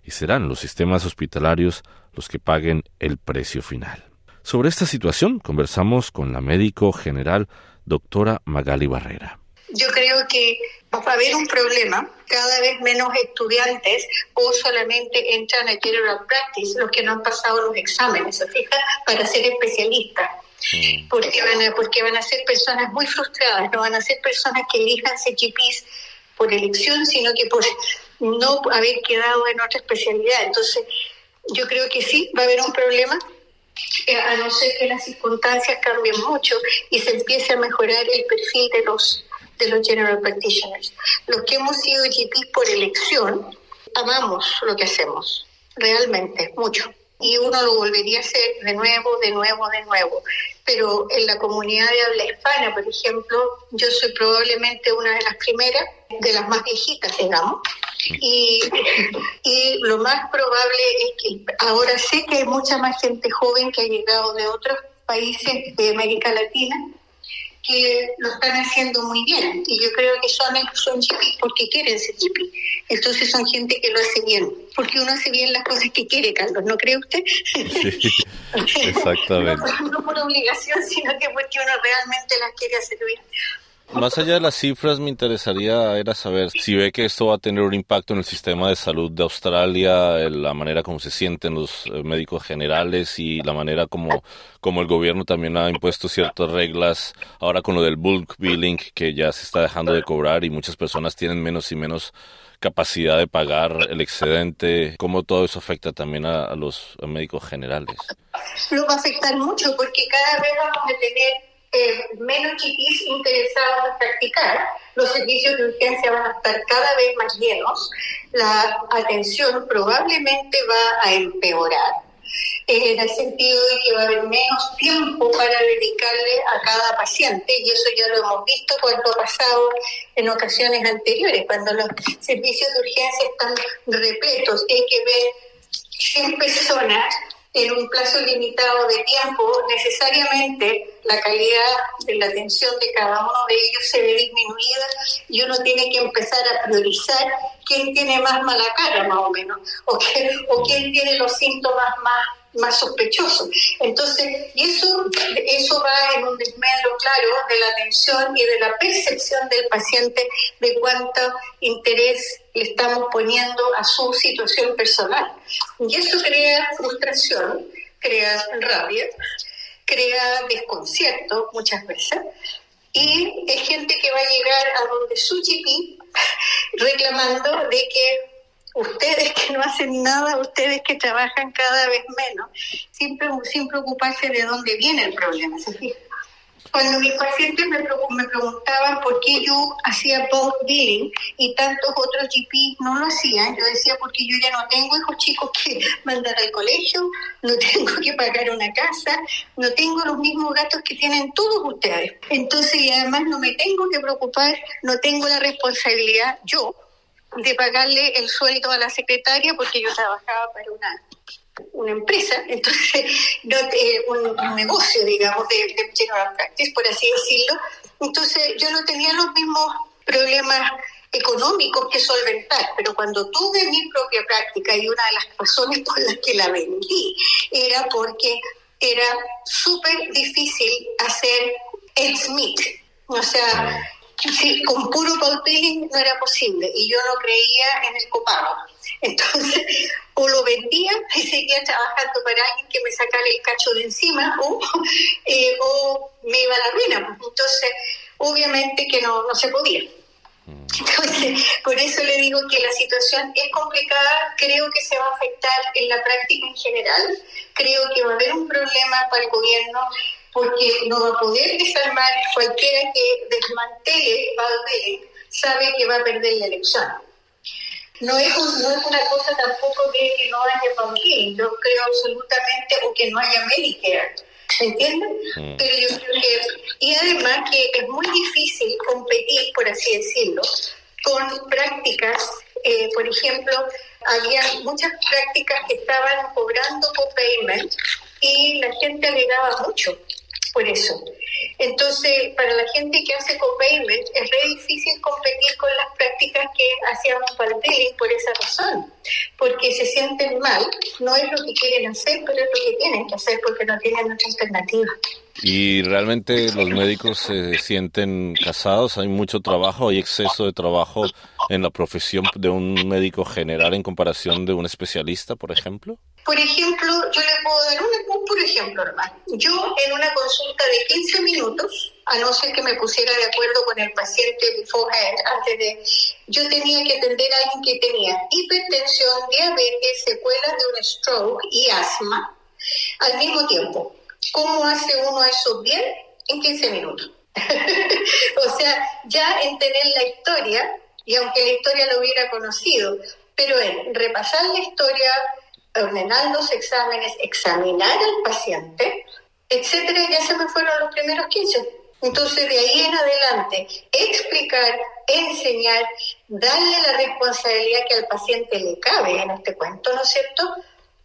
Y serán los sistemas hospitalarios los que paguen el precio final. Sobre esta situación conversamos con la médico general doctora Magali Barrera. Yo creo que va a haber un problema, cada vez menos estudiantes o solamente entran a General Practice, los que no han pasado los exámenes, ¿se fija? Para ser especialistas. Mm. Porque van, a, porque van a ser personas muy frustradas, no van a ser personas que elijan CGPs por elección, sino que por no haber quedado en otra especialidad. Entonces, yo creo que sí, va a haber un problema, eh, a no ser que las circunstancias cambien mucho y se empiece a mejorar el perfil de los de los general practitioners. Los que hemos sido GPs por elección, amamos lo que hacemos, realmente, mucho. Y uno lo volvería a hacer de nuevo, de nuevo, de nuevo. Pero en la comunidad de habla hispana, por ejemplo, yo soy probablemente una de las primeras, de las más viejitas, digamos. Y, y lo más probable es que ahora sé que hay mucha más gente joven que ha llegado de otros países de América Latina que lo están haciendo muy bien. Y yo creo que son, son GP porque quieren ser GP. Entonces son gente que lo hace bien. Porque uno hace bien las cosas que quiere, Carlos, ¿no cree usted? Sí, [LAUGHS] exactamente. no, no por obligación, sino que porque uno realmente las quiere hacer bien. Más allá de las cifras, me interesaría era saber si ve que esto va a tener un impacto en el sistema de salud de Australia, en la manera como se sienten los eh, médicos generales y la manera como, como el gobierno también ha impuesto ciertas reglas, ahora con lo del bulk billing que ya se está dejando de cobrar y muchas personas tienen menos y menos capacidad de pagar el excedente, cómo todo eso afecta también a, los médicos generales. Lo va a afectar mucho porque cada vez vamos a tener eh, menos chiquis interesados en practicar, los servicios de urgencia van a estar cada vez más llenos, la atención probablemente va a empeorar, eh, en el sentido de que va a haber menos tiempo para dedicarle a cada paciente, y eso ya lo hemos visto cuando ha pasado en ocasiones anteriores, cuando los servicios de urgencia están repletos, hay que ver 100 personas en un plazo limitado de tiempo, necesariamente la calidad de la atención de cada uno de ellos se ve disminuida y uno tiene que empezar a priorizar quién tiene más mala cara, más o menos, o, o quién tiene los síntomas más más sospechosos. Entonces, y eso, eso va en un desmedro claro de la atención y de la percepción del paciente de cuánto interés le estamos poniendo a su situación personal. Y eso crea frustración, crea rabia, crea desconcierto muchas veces. Y es gente que va a llegar a donde su GP [LAUGHS] reclamando de que ustedes que no hacen nada, ustedes que trabajan cada vez menos, siempre sin preocuparse de dónde viene el problema. Cuando mis pacientes me, preguntaban por qué yo hacía post billing y tantos otros GP no lo hacían, yo decía porque yo ya no tengo hijos chicos que mandar al colegio, no tengo que pagar una casa, no tengo los mismos gastos que tienen todos ustedes. Entonces, y además no me tengo que preocupar, no tengo la responsabilidad yo de pagarle el sueldo a la secretaria porque yo trabajaba para una una empresa, entonces [LAUGHS] eh, un, negocio, digamos, de, de general practice, por así decirlo. Entonces yo no tenía los mismos problemas económicos que solventar, pero cuando tuve mi propia práctica y una de las razones por las que la vendí era porque era súper difícil hacer el Smith, o sea, Sí, con puro billing no era posible y yo no creía en el copago. Entonces, o lo vendía y seguía trabajando para alguien que me sacara el cacho de encima o, eh, o me iba a la ruina. Entonces, obviamente que no, no se podía. Entonces, por eso le digo que la situación es complicada, creo que se va a afectar en la práctica en general, creo que va a haber un problema para el gobierno porque no va a poder desarmar cualquiera que desmantele Valverde, sabe que va a perder la elección. No es, no es una cosa tampoco de que no haya Valverde, yo creo absolutamente, o que no haya Medicare. ¿Me entienden? Mm. Pero yo creo que, y además que es muy difícil competir, por así decirlo, con prácticas, eh, por ejemplo, había muchas prácticas que estaban cobrando copayment y la gente alegaba mucho por eso. Entonces, para la gente que hace copayment, es re difícil competir con las prácticas que hacíamos para el por esa razón, porque se sienten mal, no es lo que quieren hacer, pero es lo que tienen que hacer porque no tienen otra alternativa. ¿Y realmente los médicos se sienten casados? ¿Hay mucho trabajo? ¿Hay exceso de trabajo en la profesión de un médico general en comparación de un especialista, por ejemplo? Por ejemplo, yo le puedo dar un, por ejemplo, hermano. Yo en una consulta de 15 minutos, a no ser que me pusiera de acuerdo con el paciente antes de... Yo tenía que atender a alguien que tenía hipertensión, diabetes, secuelas de un stroke y asma al mismo tiempo ¿Cómo hace uno eso bien? En 15 minutos. [LAUGHS] o sea, ya en tener la historia, y aunque la historia lo hubiera conocido, pero en repasar la historia, ordenar los exámenes, examinar al paciente, etcétera, ya se me fueron los primeros 15. Entonces, de ahí en adelante, explicar, enseñar, darle la responsabilidad que al paciente le cabe en este cuento, ¿no es cierto?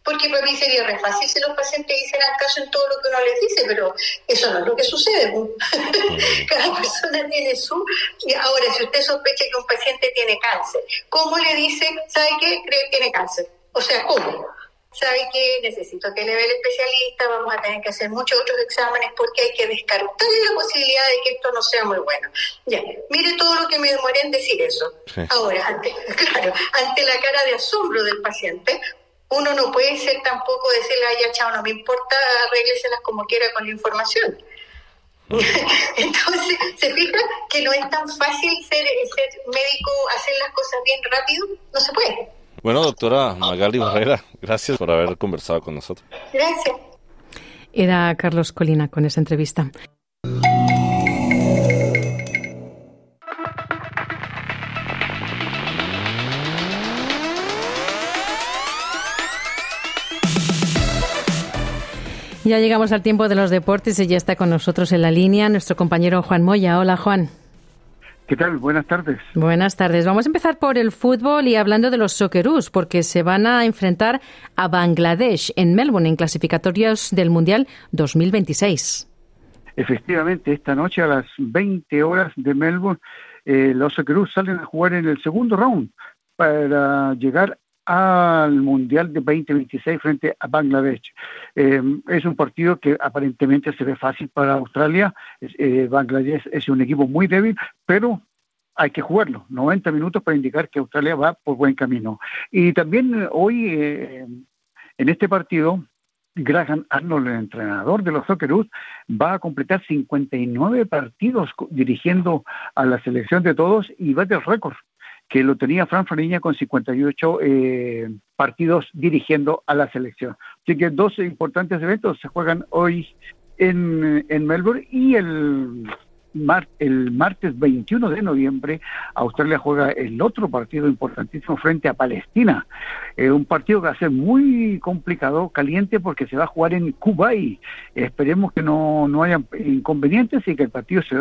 Porque para mí sería re fácil si los pacientes hicieran caso en todo lo que uno les dice, pero eso no es lo que sucede. [LAUGHS] Cada persona tiene su... Ahora, si usted sospecha que un paciente tiene cáncer, ¿cómo le dice, sabe qué, cree que tiene cáncer? O sea, ¿cómo? ¿Sabe que necesito que le vea el especialista? Vamos a tener que hacer muchos otros exámenes porque hay que descartar la posibilidad de que esto no sea muy bueno. Ya, mire todo lo que me demoré en decir eso. Ahora, ante, [LAUGHS] claro, ante la cara de asombro del paciente, uno no puede ser tampoco decirle, ay, ya, chao, no me importa, arrégleselas como quiera con la información. [LAUGHS] Entonces, ¿se fija que no es tan fácil ser, ser médico, hacer las cosas bien rápido? No se puede. Bueno, doctora Magali Barrera, gracias por haber conversado con nosotros. Gracias. Era Carlos Colina con esa entrevista. Ya llegamos al tiempo de los deportes y ya está con nosotros en la línea nuestro compañero Juan Moya. Hola, Juan. ¿Qué tal? Buenas tardes. Buenas tardes. Vamos a empezar por el fútbol y hablando de los Socceroos, porque se van a enfrentar a Bangladesh en Melbourne en clasificatorios del Mundial 2026. Efectivamente, esta noche a las 20 horas de Melbourne, eh, los Socceroos salen a jugar en el segundo round para llegar al Mundial de 2026 frente a Bangladesh. Eh, es un partido que aparentemente se ve fácil para Australia. Eh, Bangladesh es un equipo muy débil, pero hay que jugarlo. 90 minutos para indicar que Australia va por buen camino. Y también eh, hoy, en este partido, Graham Arnold, el entrenador de los Socceroos, va a completar 59 partidos dirigiendo a la selección de todos y va tener récord que lo tenía Fran Fariña con 58 eh, partidos dirigiendo a la selección. Así que dos importantes eventos se juegan hoy en, en Melbourne y el el martes 21 de noviembre, Australia juega el otro partido importantísimo frente a Palestina. Eh, un partido que va a ser muy complicado, caliente, porque se va a jugar en y esperemos que no, no haya inconvenientes y que el partido se,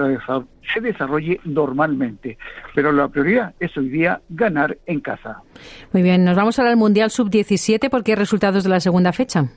se desarrolle normalmente. Pero la prioridad es hoy día ganar en casa. Muy bien, nos vamos ahora al Mundial Sub-17 porque hay resultados de la segunda fecha.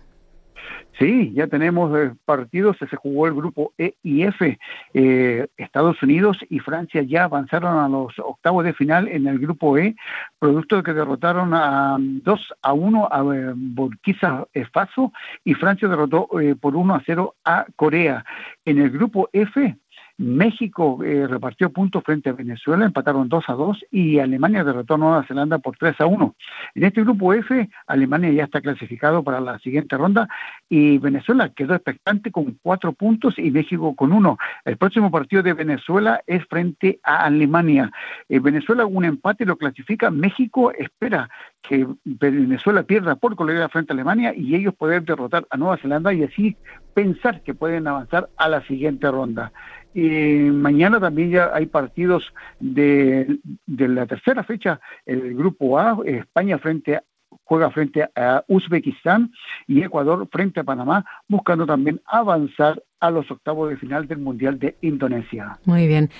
Sí, ya tenemos eh, partidos, se jugó el grupo E y F. Eh, Estados Unidos y Francia ya avanzaron a los octavos de final en el grupo E, producto de que derrotaron a 2 a 1 a eh, Burkina Faso y Francia derrotó por 1 a 0 a Corea. En el grupo F, México eh, repartió puntos frente a Venezuela, empataron 2 a 2 y Alemania derrotó a Nueva Zelanda por 3 a 1. En este grupo F, Alemania ya está clasificado para la siguiente ronda y Venezuela quedó expectante con 4 puntos y México con 1. El próximo partido de Venezuela es frente a Alemania. Eh, Venezuela un empate lo clasifica, México espera que Venezuela pierda por goleada frente a Alemania y ellos poder derrotar a Nueva Zelanda y así pensar que pueden avanzar a la siguiente ronda. Y mañana también ya hay partidos de, de la tercera fecha, el grupo A, España frente a juega frente a Uzbekistán y Ecuador frente a Panamá, buscando también avanzar a los octavos de final del Mundial de Indonesia. Muy bien.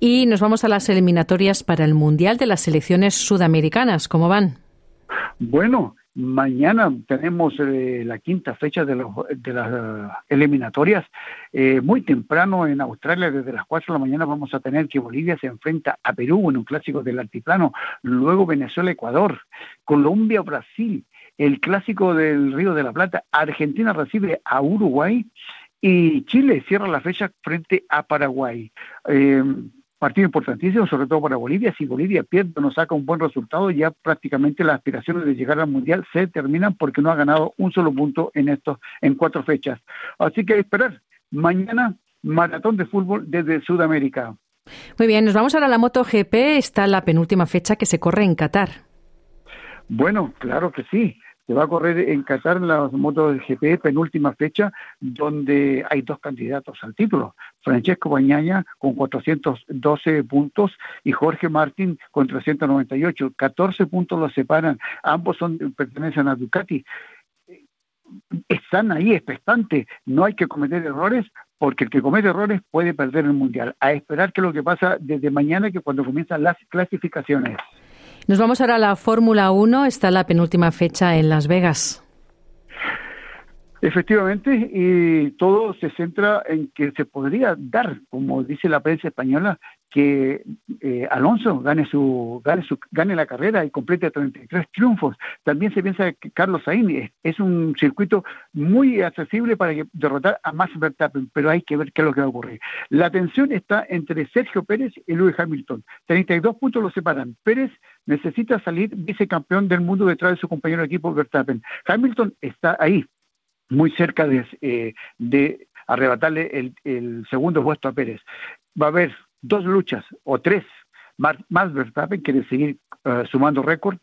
Y nos vamos a las eliminatorias para el Mundial de las selecciones sudamericanas. ¿Cómo van? Bueno, Mañana tenemos eh, la quinta fecha de, los, de las eh, eliminatorias. Eh, muy temprano en Australia, desde las 4 de la mañana, vamos a tener que Bolivia se enfrenta a Perú en un clásico del altiplano. Luego Venezuela-Ecuador, Colombia-Brasil, el clásico del Río de la Plata. Argentina recibe a Uruguay y Chile cierra la fecha frente a Paraguay. Partido importantísimo, sobre todo para Bolivia. Si Bolivia pierde o no saca un buen resultado, ya prácticamente las aspiraciones de llegar al Mundial se terminan porque no ha ganado un solo punto en estos, en cuatro fechas. Así que esperar. Mañana, maratón de fútbol desde Sudamérica. Muy bien, nos vamos ahora a la MotoGP. Está la penúltima fecha que se corre en Qatar. Bueno, claro que sí se va a correr en Qatar en las motos del GP, penúltima fecha, donde hay dos candidatos al título. Francesco Bañaña con 412 puntos y Jorge Martín con 398. 14 puntos los separan. Ambos son pertenecen a Ducati. Están ahí expectantes. No hay que cometer errores porque el que comete errores puede perder el mundial. A esperar que lo que pasa desde mañana, que cuando comienzan las clasificaciones. Nos vamos ahora a la Fórmula 1. Está la penúltima fecha en Las Vegas. Efectivamente, y todo se centra en que se podría dar, como dice la prensa española, que eh, Alonso gane su, gane su gane la carrera y complete 33 triunfos. También se piensa que Carlos Sainz es, un circuito muy accesible para derrotar a Max Verstappen, pero hay que ver qué es lo que va a ocurrir. La tensión está entre Sergio Pérez y Lewis Hamilton. 32 puntos lo separan. Pérez necesita salir vicecampeón del mundo detrás de su compañero de equipo Verstappen. Hamilton está ahí, muy cerca de, eh, arrebatarle el, el, segundo puesto a Pérez. Va a haber dos luchas o tres más, Verstappen quiere seguir uh, sumando récord.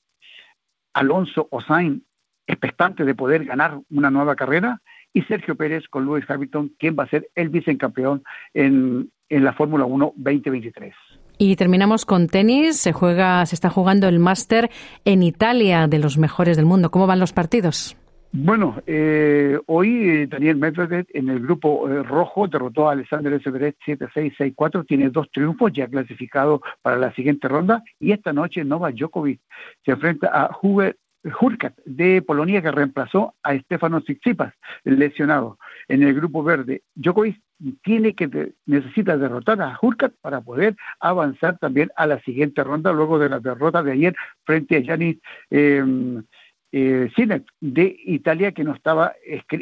Alonso o Sainz expectante de poder ganar una nueva carrera y Sergio Pérez con Lewis Hamilton, quien va a ser el vicecampeón en, en la Fórmula 1 2023. Y terminamos con tenis. Se juega, se está jugando el máster en Italia de los mejores del mundo. ¿Cómo van los partidos? Bueno, eh, hoy eh, Daniel Medvedev en el grupo eh, rojo derrotó a Alexander Zverev 7-6-6-4, tiene dos triunfos ya clasificado para la siguiente ronda y esta noche Nova Djokovic se enfrenta a Hubert Hurkat de Polonia que reemplazó a Stefano Tsitsipas, lesionado. En el grupo verde, Djokovic tiene que necesita derrotar a Hurkat para poder avanzar también a la siguiente ronda luego de la derrota de ayer frente a Yanis eh, eh, de Italia que no estaba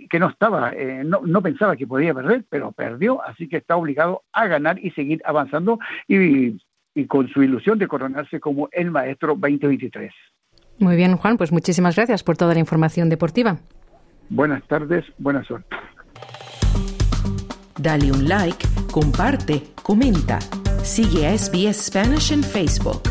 que no estaba eh, no, no, pensaba que podía perder pero perdió así que está obligado a ganar y seguir avanzando y, y con su ilusión de coronarse como el maestro 2023 muy bien Juan pues muchísimas gracias por toda la información deportiva. Buenas tardes buena suerte. Dale un like comparte comenta. Sigue a SBS Spanish en Facebook